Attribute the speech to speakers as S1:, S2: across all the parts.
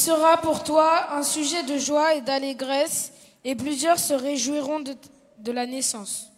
S1: sera pour toi un sujet de joie et d'allégresse, et plusieurs se réjouiront de la naissance.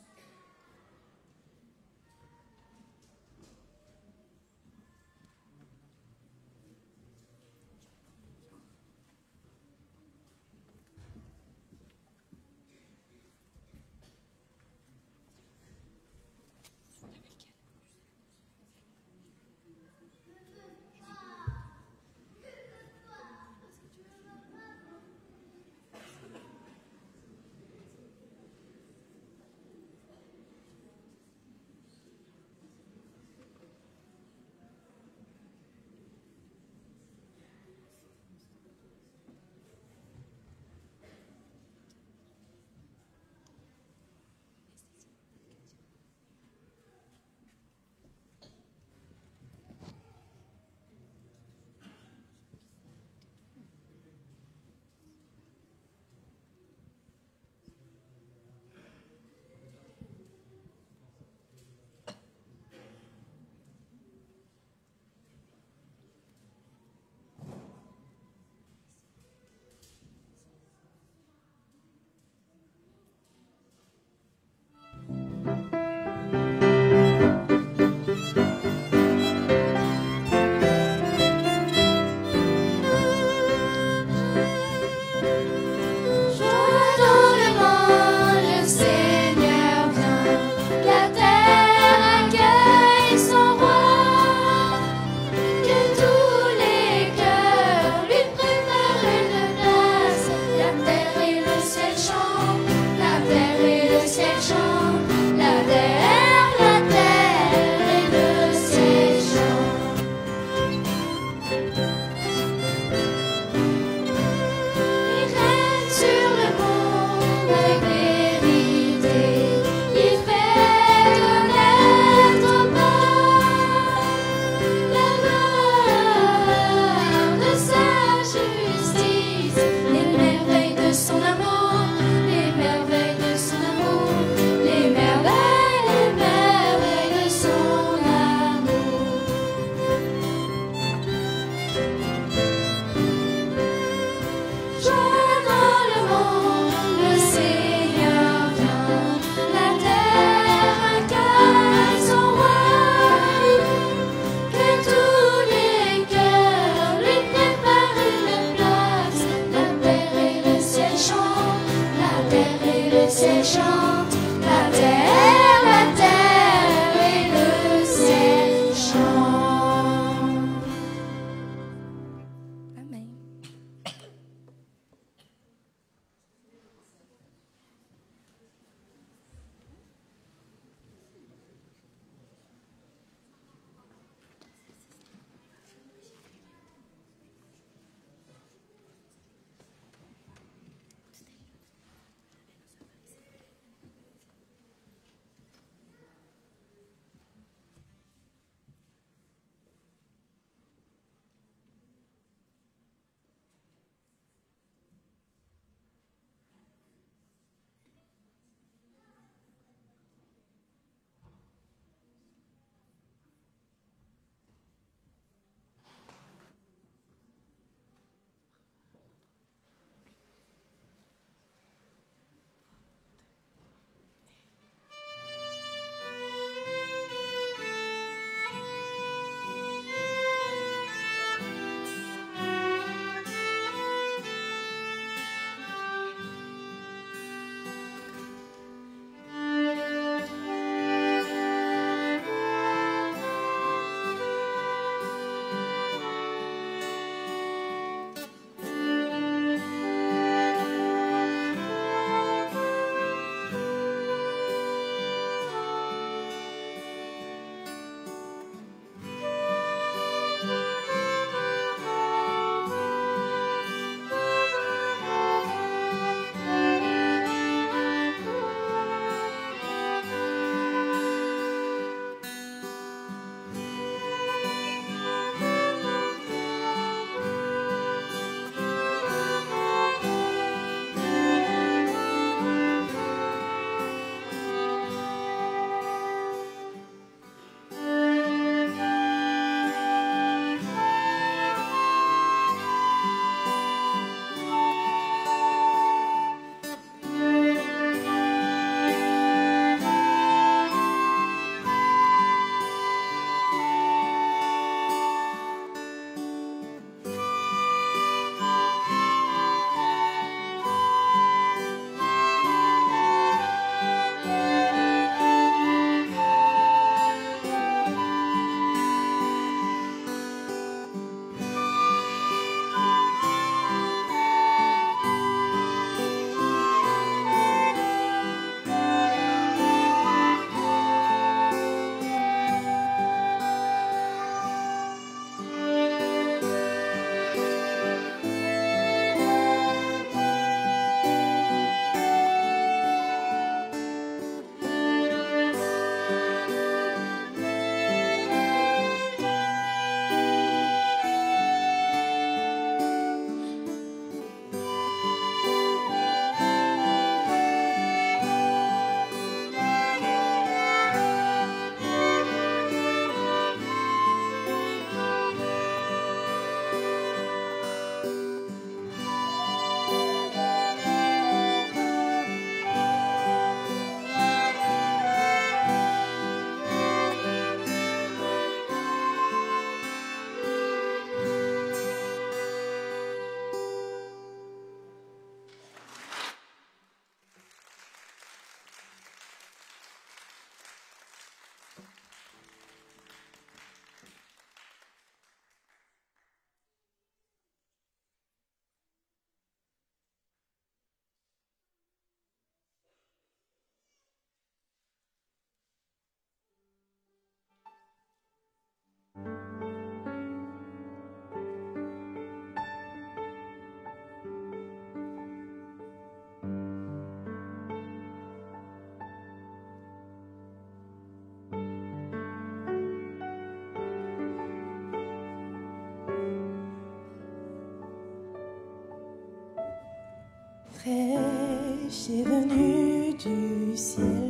S2: fraîche est venue du ciel.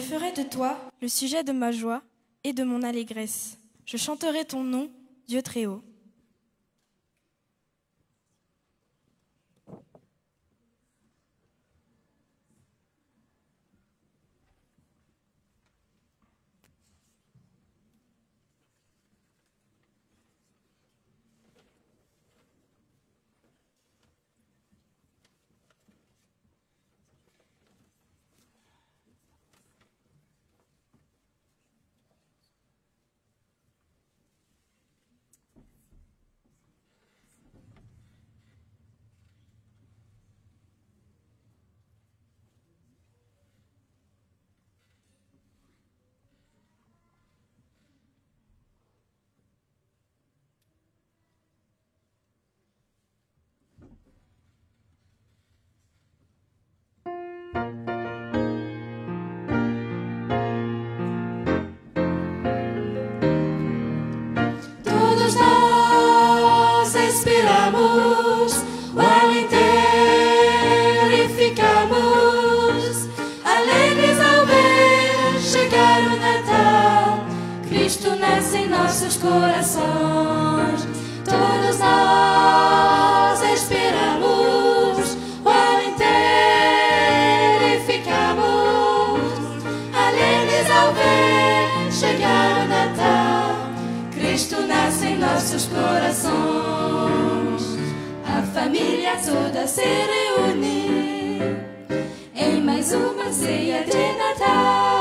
S3: Je ferai de toi le sujet de ma joie et de mon allégresse. Je chanterai ton nom, Dieu très haut.
S4: Nossos corações. Todos nós esperamos o ano inteiro e ficamos alegres ao ver chegar o Natal. Cristo nasce em nossos corações. A família toda se reúne em mais uma ceia de Natal.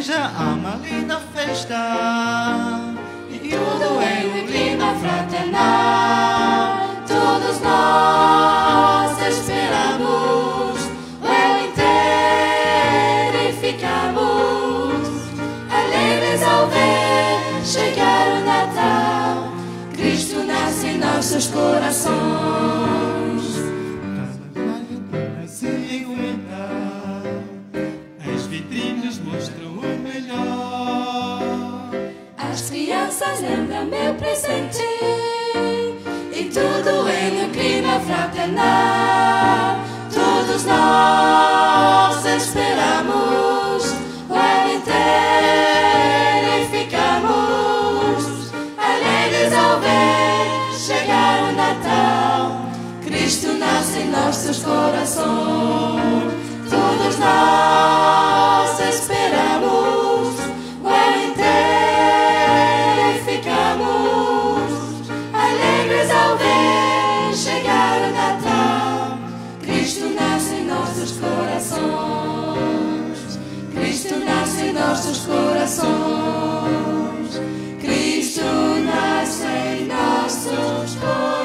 S5: Igreja há uma linda festa e tudo em um clima fraternal.
S4: Todos nós esperamos o ano inteiro e ficamos alegres ao ver chegar o Natal. Cristo nasce em nossos corações.
S5: As
S4: crianças lembram meu presente e tudo em um clima fraternal. Todos nós esperamos o ano inteiro e ficamos alegres ao ver chegar o Natal. Cristo nasce em nossos corações. Todos nós nossos corações. Cristo nasce em nossos corações.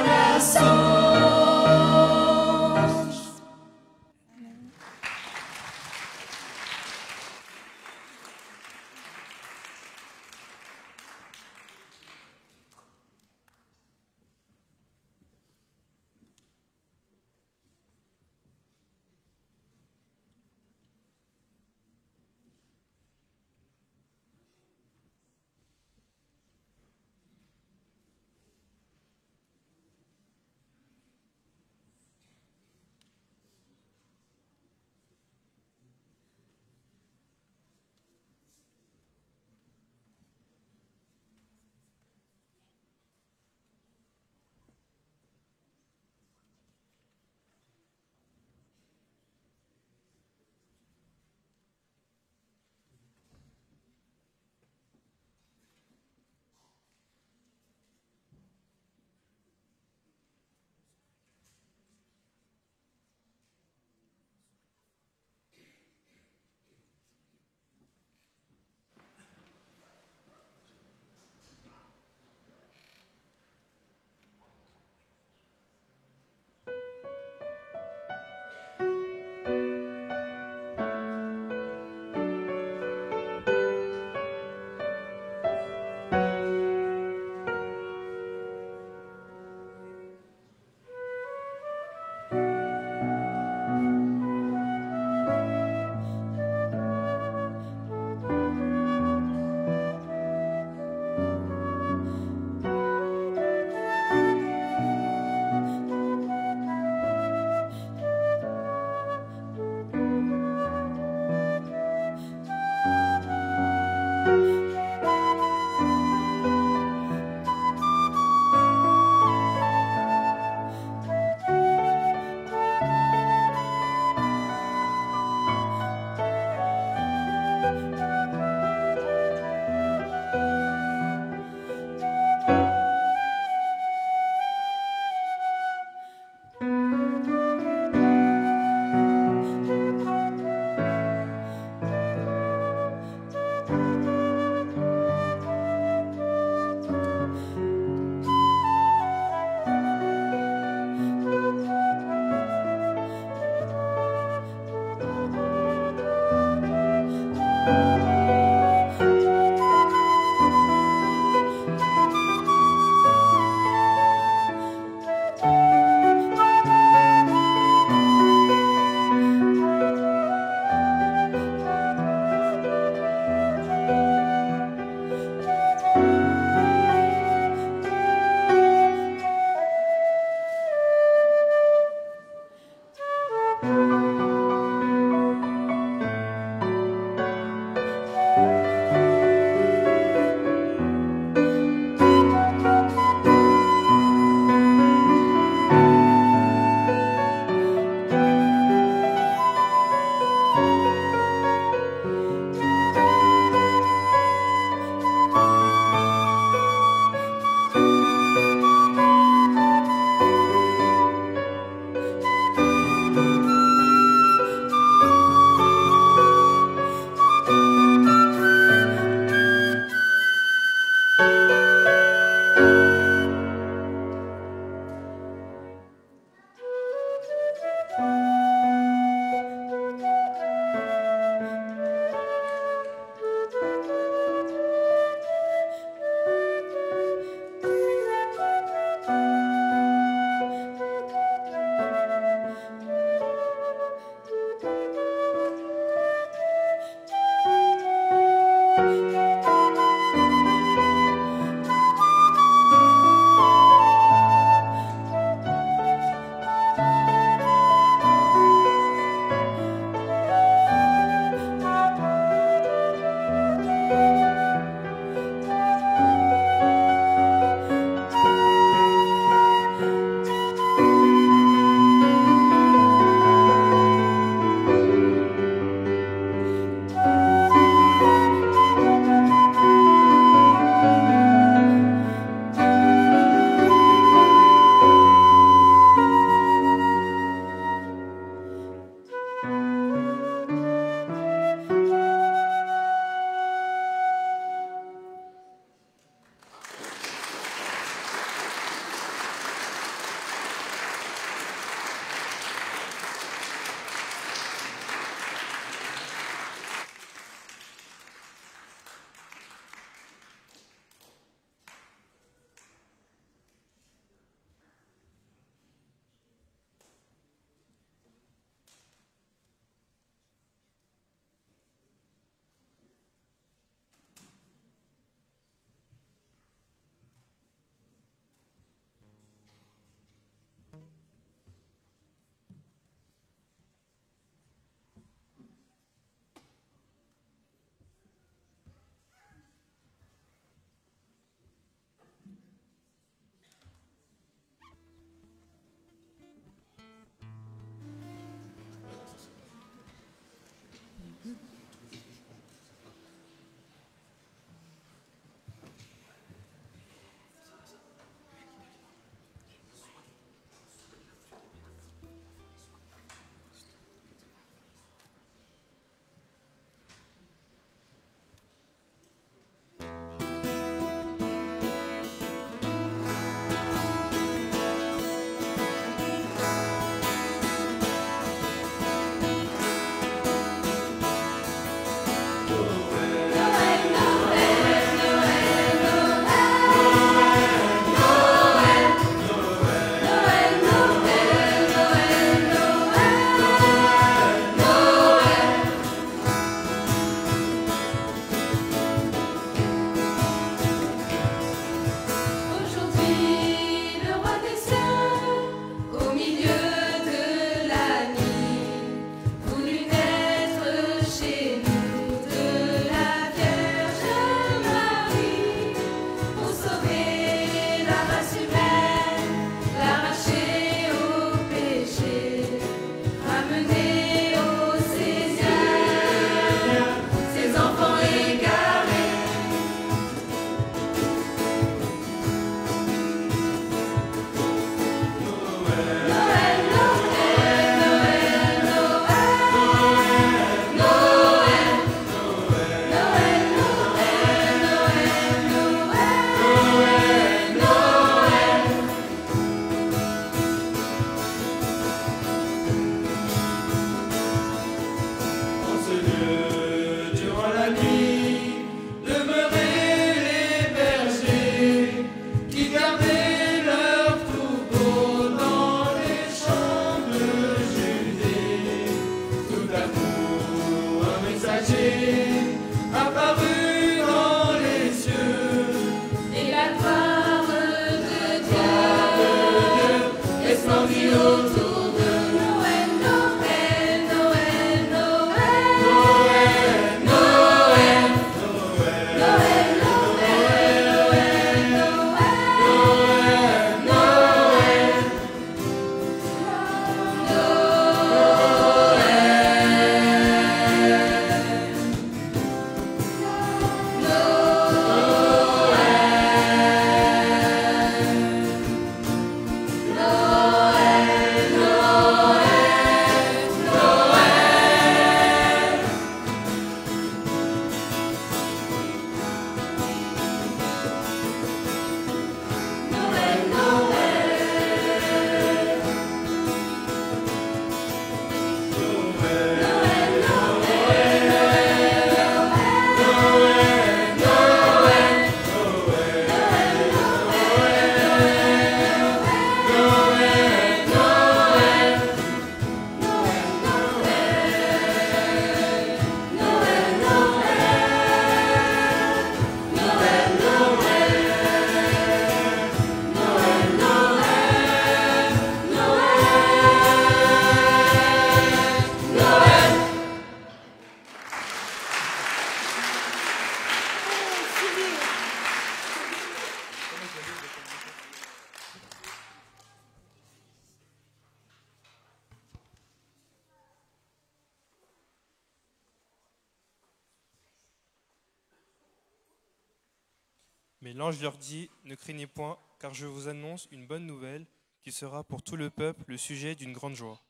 S6: L'ange leur dit, Ne craignez point, car je vous annonce une bonne nouvelle qui sera pour tout le peuple le sujet d'une grande joie.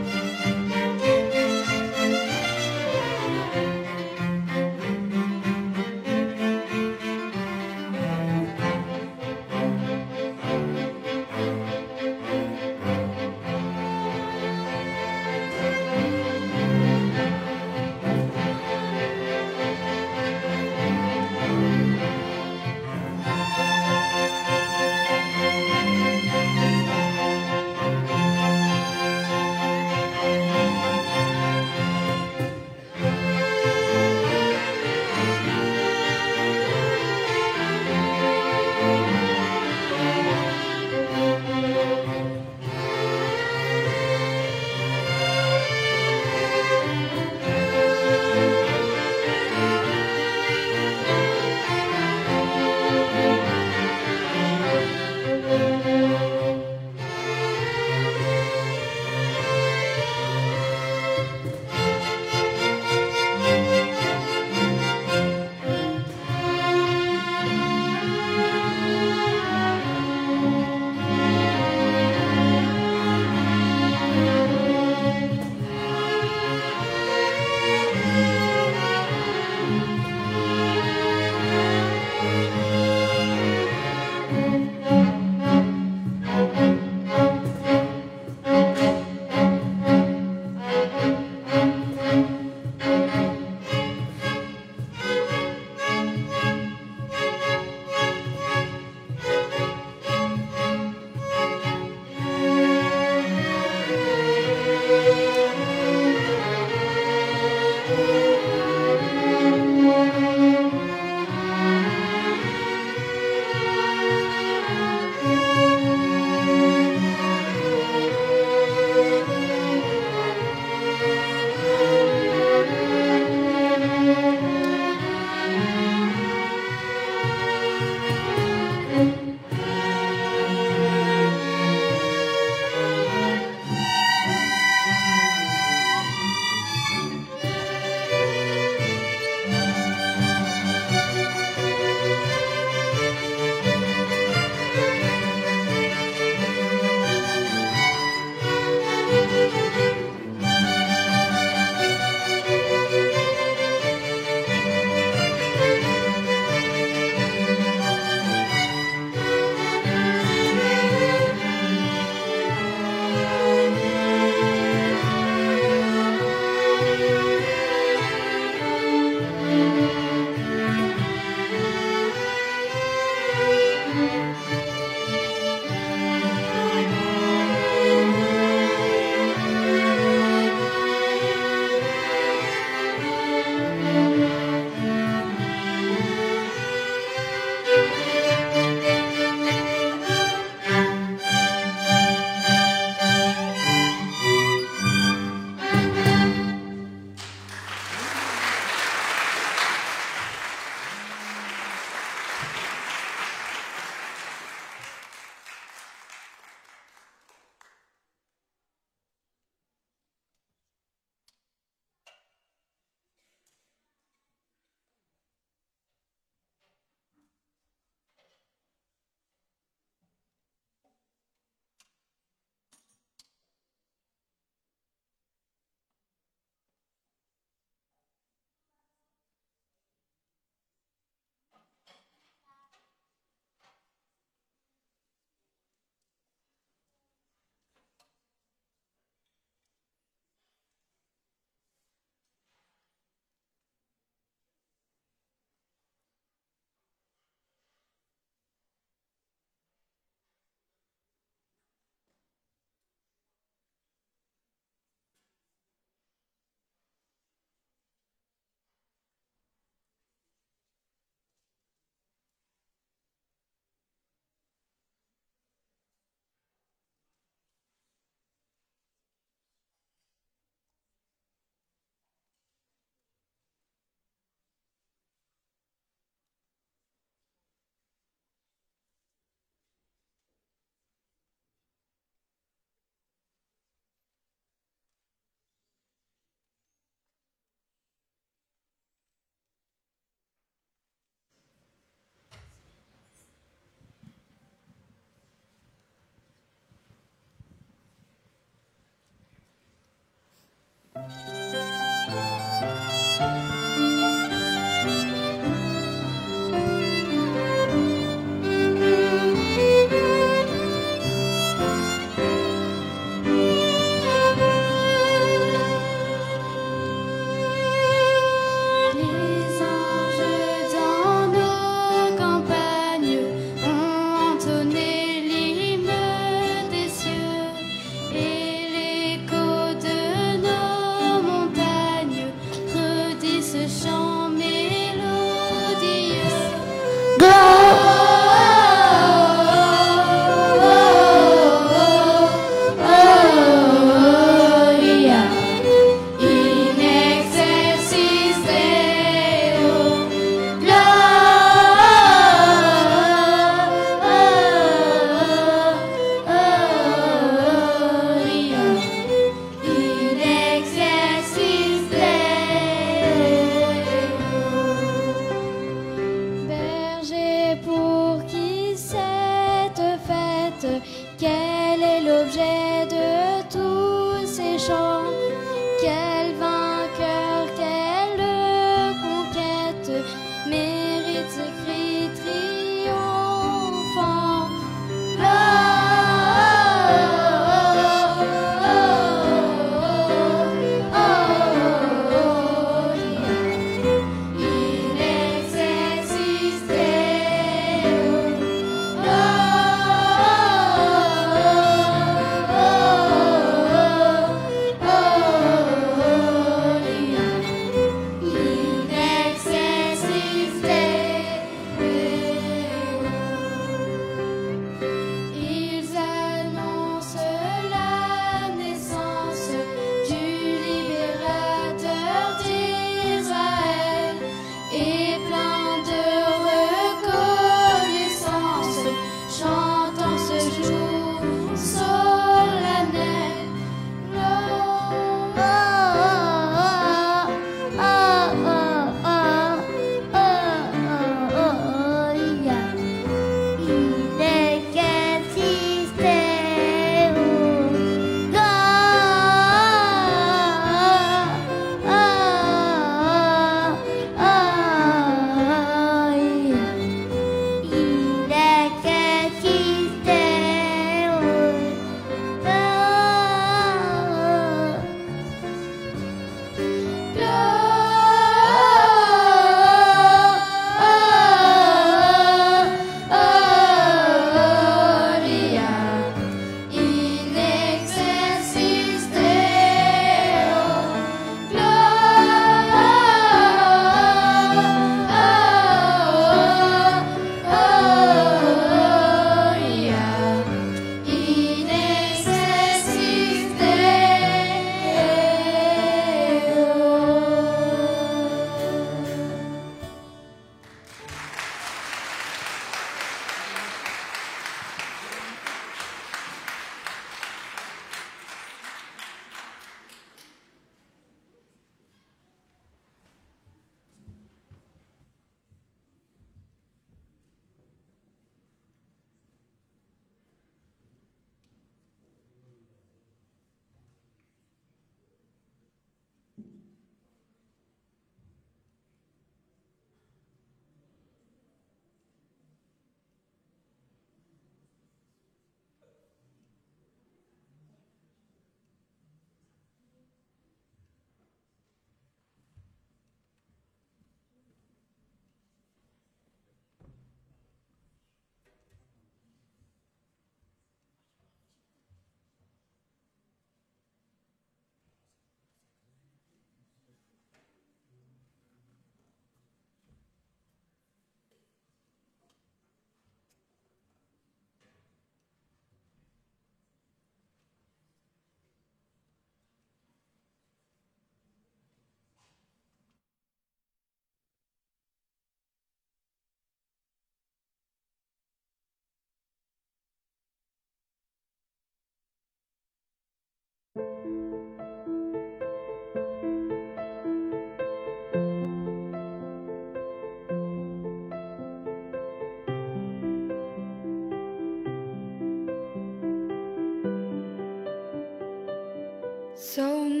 S7: So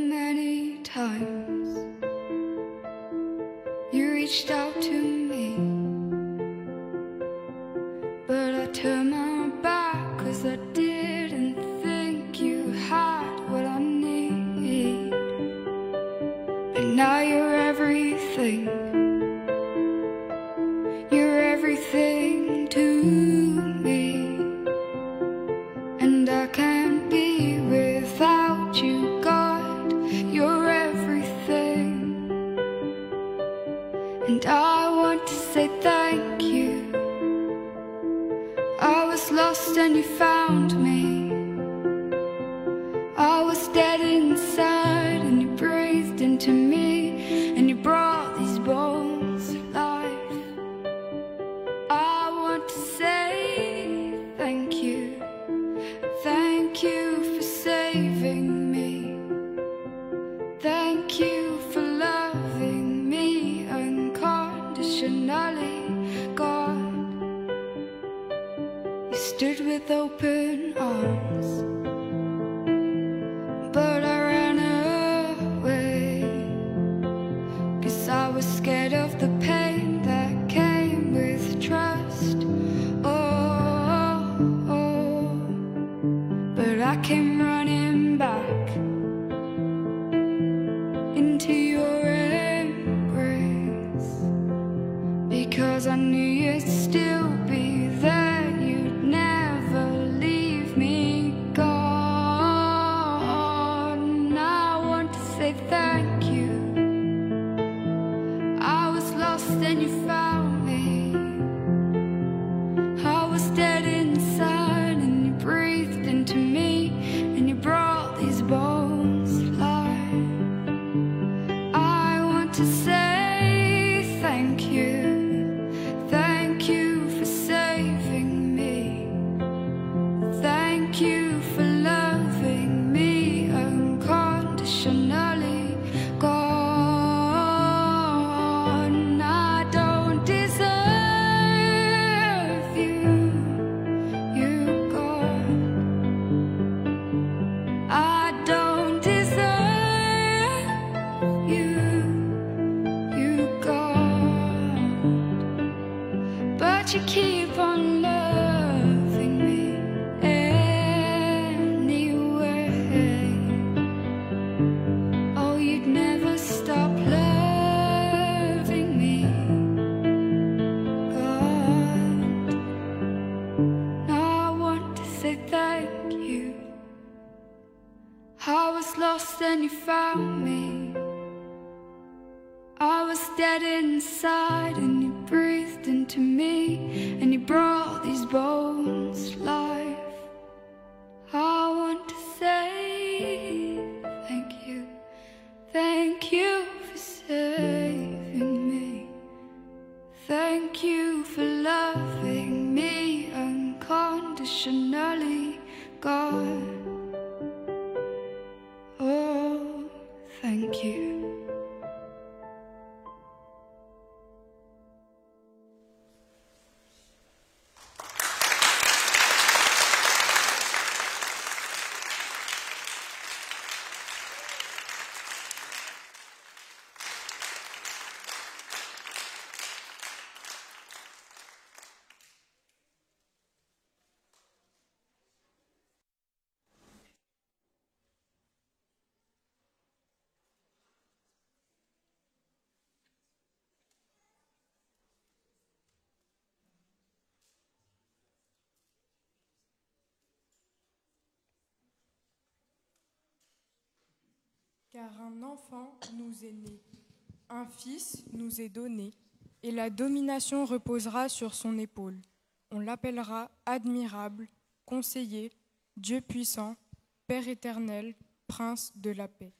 S7: stood with open arms.
S3: Car un enfant nous est né, un fils nous est donné, et la domination reposera sur son épaule. On l'appellera admirable, conseiller, Dieu puissant, Père éternel, Prince de la paix.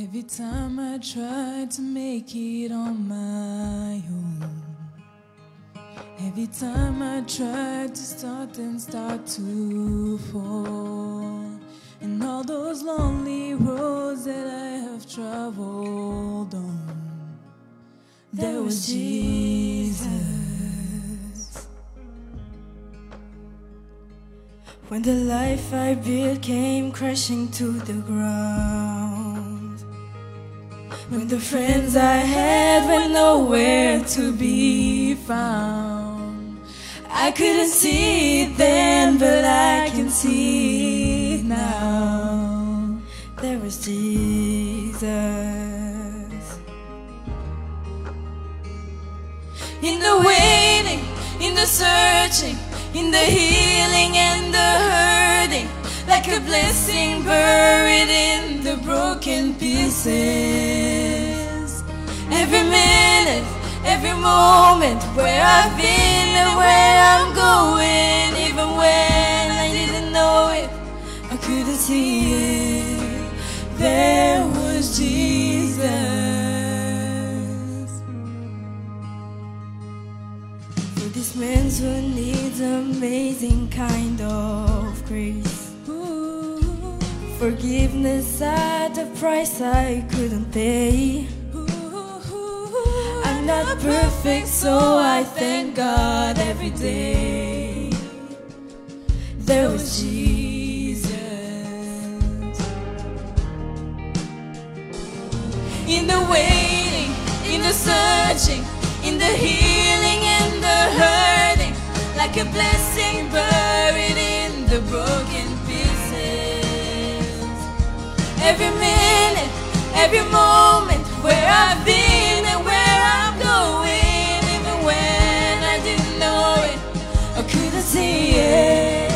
S8: Every time I try to make it on my own. Every time I try to start and start to fall. And all those lonely roads that I have traveled on. There was Jesus.
S9: When the life I built came crashing to the ground. When the friends I had were nowhere to be found. I couldn't see it then, but I can see it now. There was Jesus. In the waiting, in the searching, in the healing and the hurting, like a blessing buried in the broken pieces. Every minute, every moment, where I've been and where I'm going, even when I didn't know it, I couldn't see it. There was Jesus. For this man who needs amazing kind of grace. Forgiveness at a price I couldn't pay. I'm not perfect, so I thank God every day. There was Jesus. In the waiting, in the searching, in the healing and the hurting, like a blessing buried in the broken Every minute, every moment, where I've been and where I'm going, even when I didn't know it, I couldn't see it.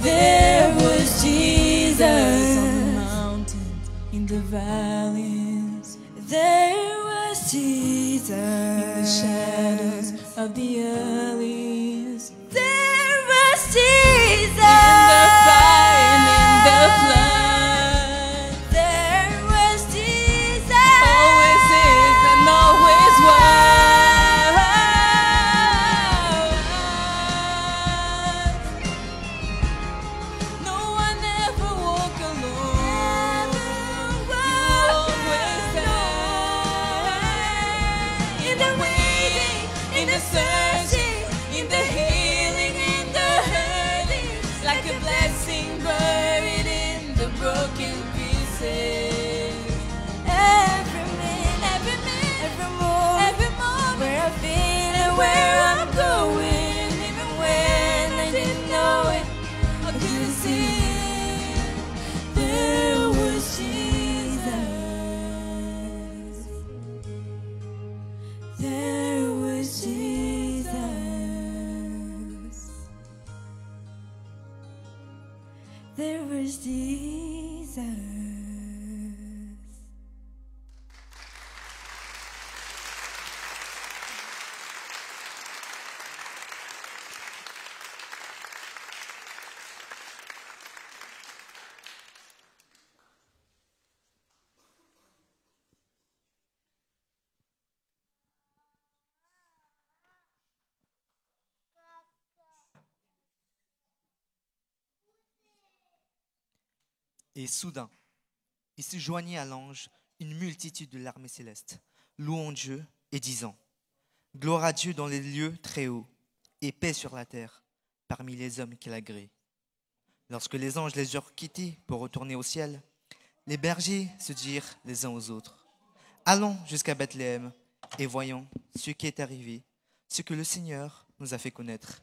S9: There was Jesus
S8: on the mountains, in the valleys,
S9: There was Jesus
S8: in the shadows of the alleys.
S10: Et soudain, il se joignit à l'ange une multitude de l'armée céleste, louant Dieu et disant Gloire à Dieu dans les lieux très hauts, et paix sur la terre, parmi les hommes qu'il agrée. Lorsque les anges les eurent quittés pour retourner au ciel, les bergers se dirent les uns aux autres Allons jusqu'à Bethléem et voyons ce qui est arrivé, ce que le Seigneur nous a fait connaître.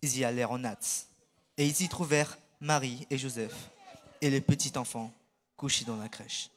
S10: Ils y allèrent en hâte, et ils y trouvèrent Marie et Joseph et le petit enfant couché dans la crèche.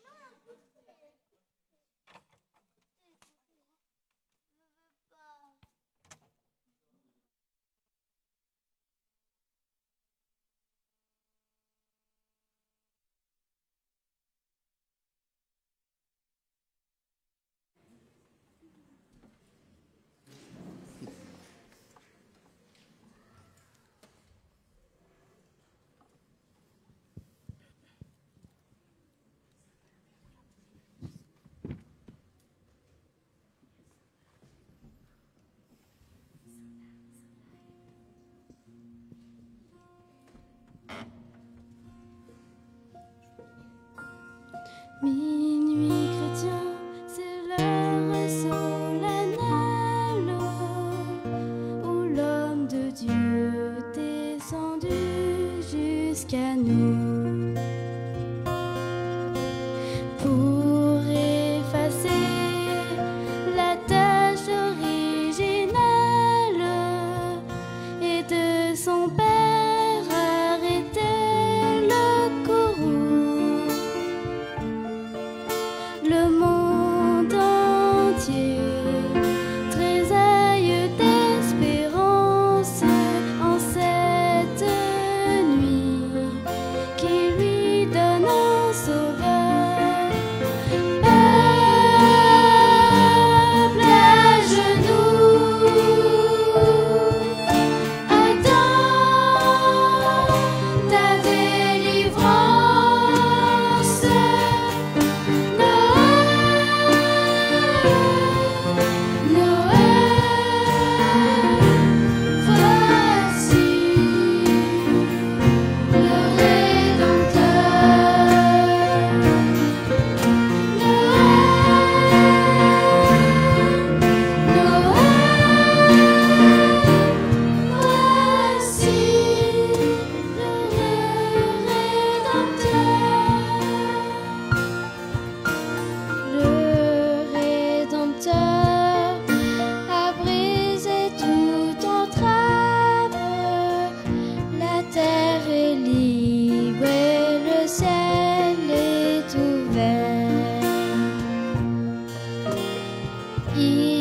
S4: 一。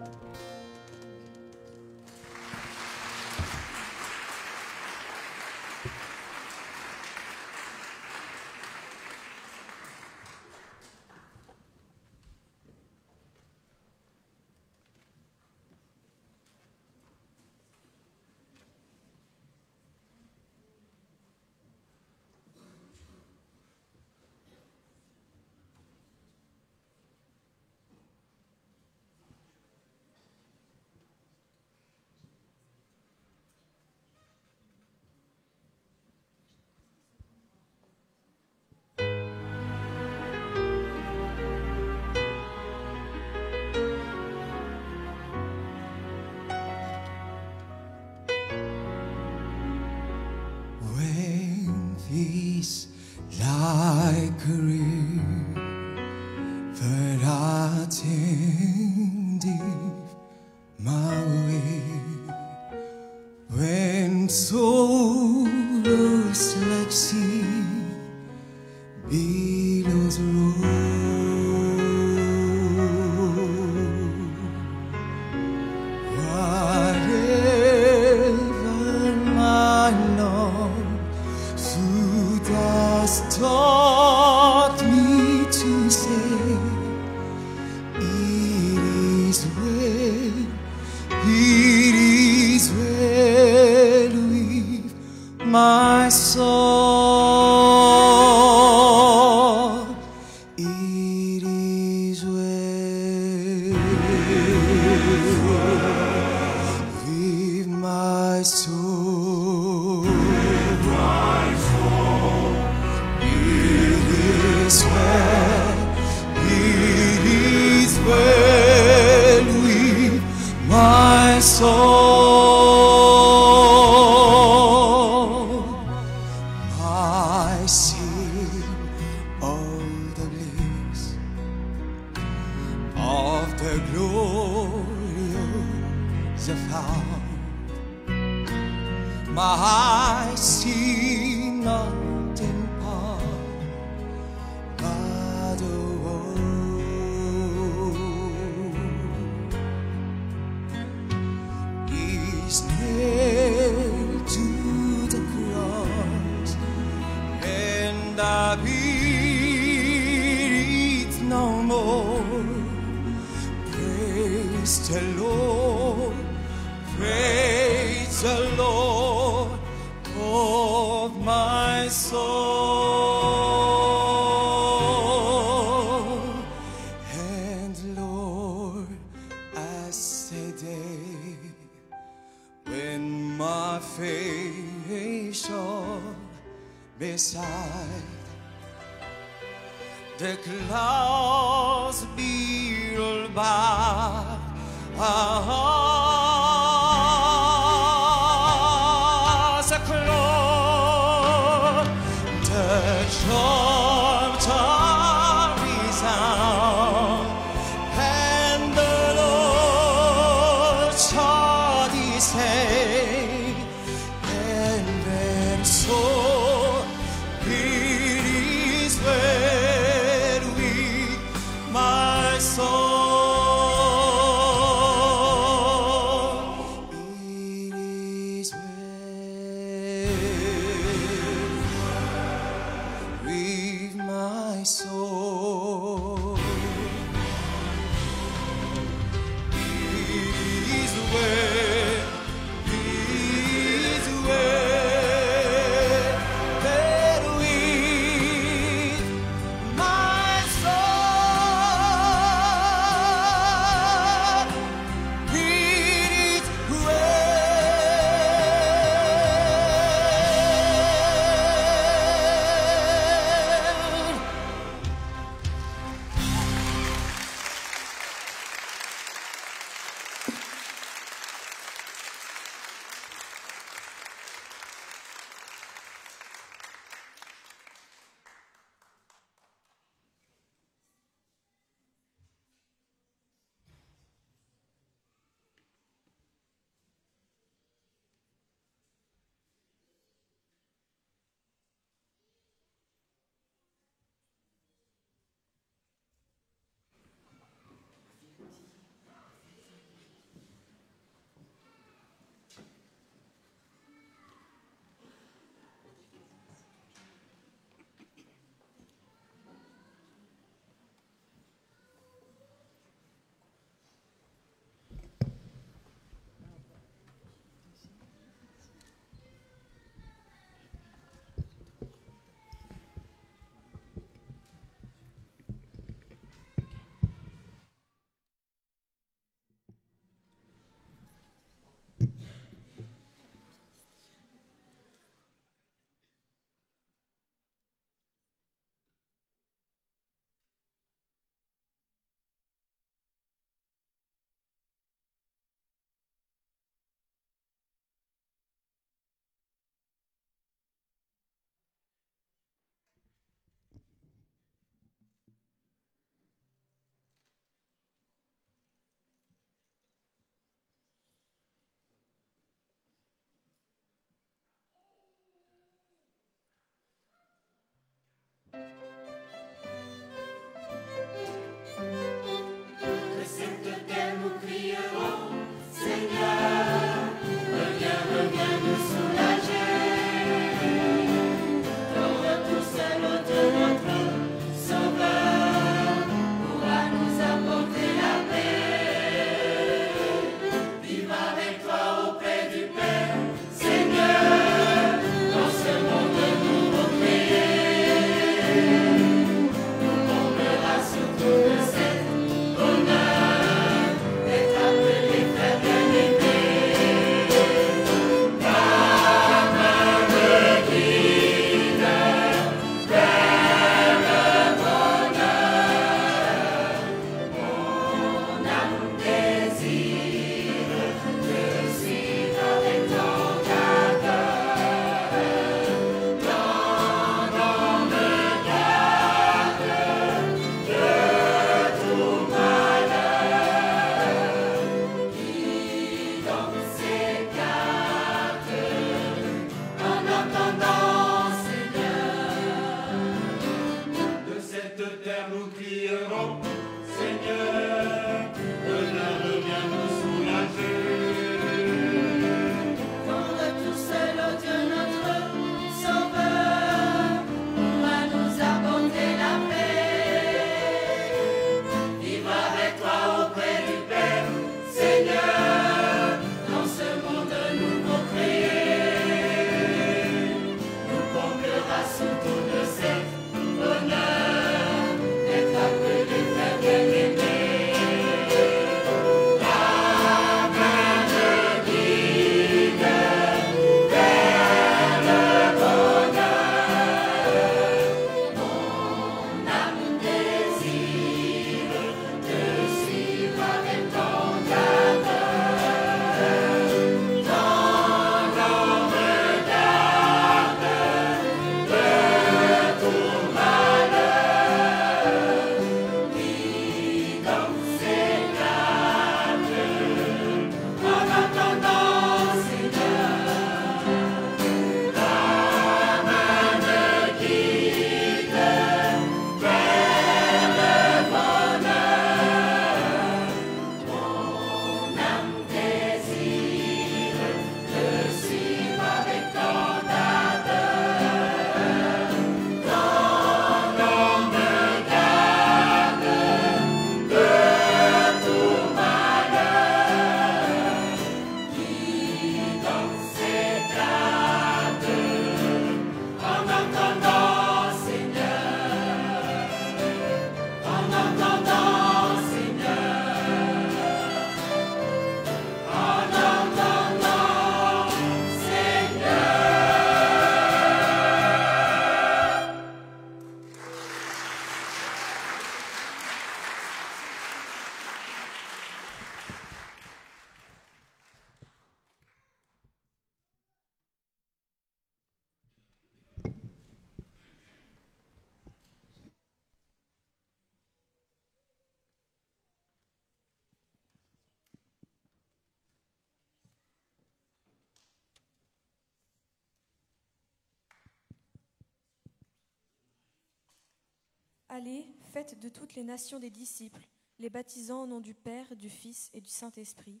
S11: Allez, faites de toutes les nations des disciples, les baptisant au nom du Père, du Fils et du Saint-Esprit,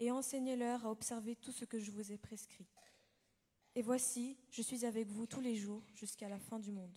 S11: et enseignez-leur à observer tout ce que je vous ai prescrit. Et voici, je suis avec vous tous les jours jusqu'à la fin du monde.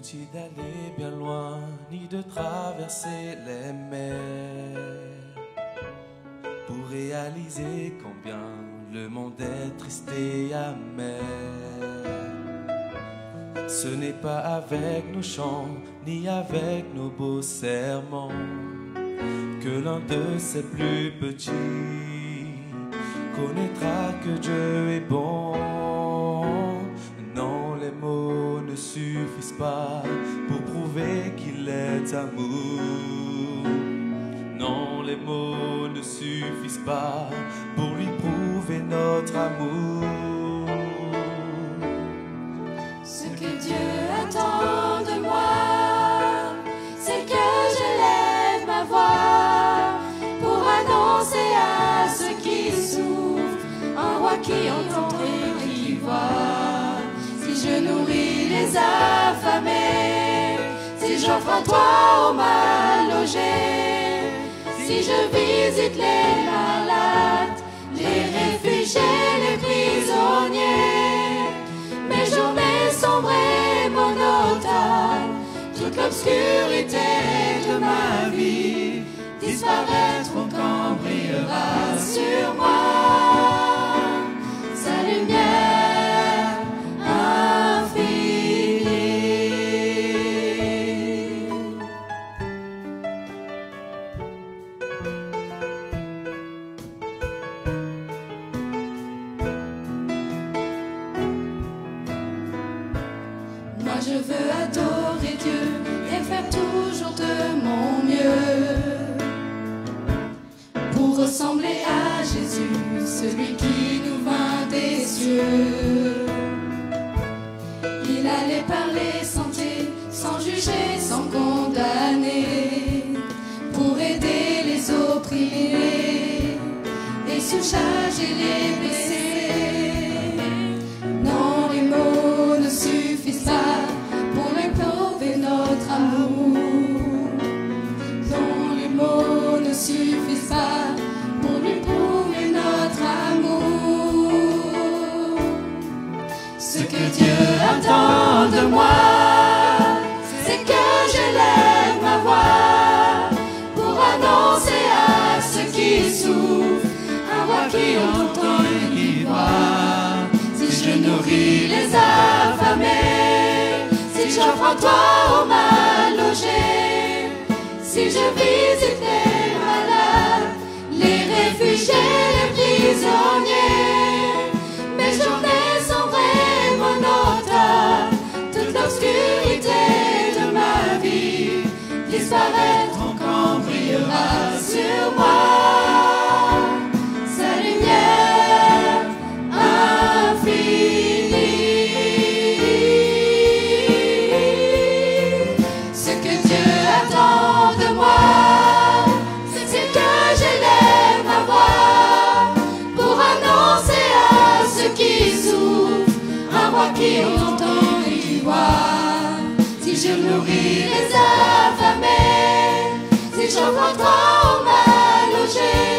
S12: D'aller bien loin, ni de traverser les mers pour réaliser combien le monde est triste et amer. Ce n'est pas avec nos chants, ni avec nos beaux serments, que l'un de ses plus petits connaîtra que Dieu est bon. Les mots ne suffisent pas pour prouver qu'il est amour. Non, les mots ne suffisent pas pour lui prouver notre amour.
S13: Si j'offre
S4: à toi au mal logé, si je visite les malades, les réfugiés, les prisonniers, mes journées sombres et monotones, toute l'obscurité de ma vie disparaîtront quand brillera sur moi. Sa lumière ressembler à Jésus, celui qui nous vint des cieux. Il allait parler santé, sans juger, sans condamner, pour aider les opprimés et surcharger les blessés. Ce que Dieu attend de moi, c'est que j'élève ma voix pour annoncer à ceux qui souffrent un roi qui entend et qui voit. Si je nourris les affamés, si j'offre à toi au mal logé, si je visite les malades, les réfugiés, les prisonniers, mes journées Eu voltar o velho
S14: jeito.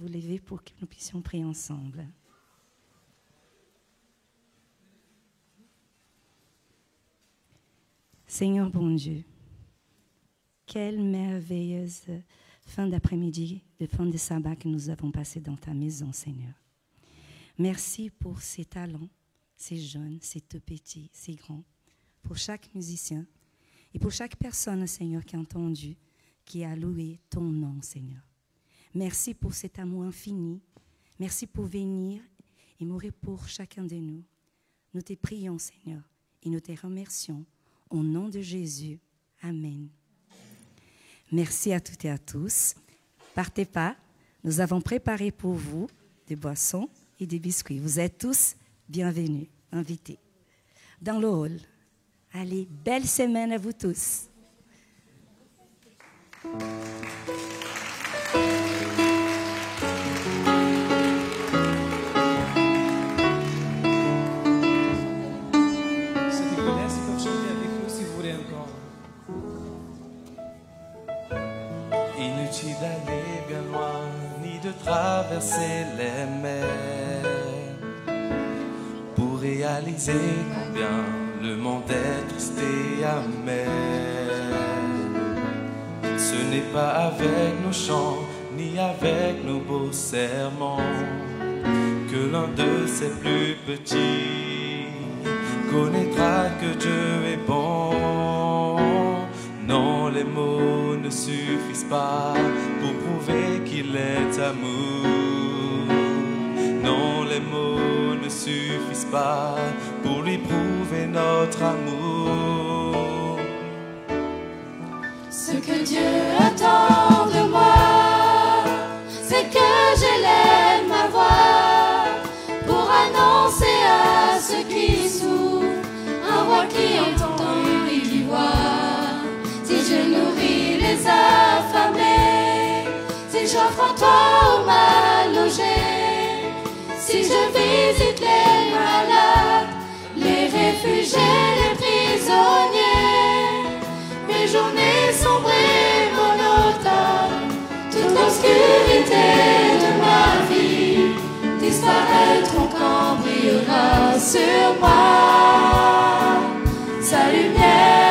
S14: Vous lever pour que nous puissions prier ensemble. Seigneur bon Dieu, quelle merveilleuse fin d'après-midi, de fin de sabbat que nous avons passé dans ta maison, Seigneur. Merci pour ces talents, ces jeunes, ces tout petits, ces grands, pour chaque musicien et pour chaque personne, Seigneur, qui a entendu, qui a loué ton nom, Seigneur. Merci pour cet amour infini. Merci pour venir et mourir pour chacun de nous. Nous te prions, Seigneur, et nous te remercions. Au nom de Jésus. Amen. Merci à toutes et à tous. Partez pas. Nous avons préparé pour vous des boissons et des biscuits. Vous êtes tous bienvenus, invités. Dans le hall. Allez, belle semaine à vous tous.
S12: Réaliser combien Le monde est triste et amer. Ce n'est pas avec nos chants ni avec nos beaux serments que l'un de ses plus petits connaîtra que Dieu est bon. Non, les mots ne suffisent pas pour prouver qu'il est amour. Non, les mots ne suffisent pas
S4: Ce que Dieu attend de moi, c'est que l'aime ma voix pour annoncer à ceux qui souffrent un roi qui entend et qui voit. Si je nourris les affamés, si j'offre un toit aux mal logés, si je visite les réfugiés, les prisonniers, mes journées sombrées, monotones, toute l'obscurité de ma vie disparaîtront quand brillera sur moi. Sa lumière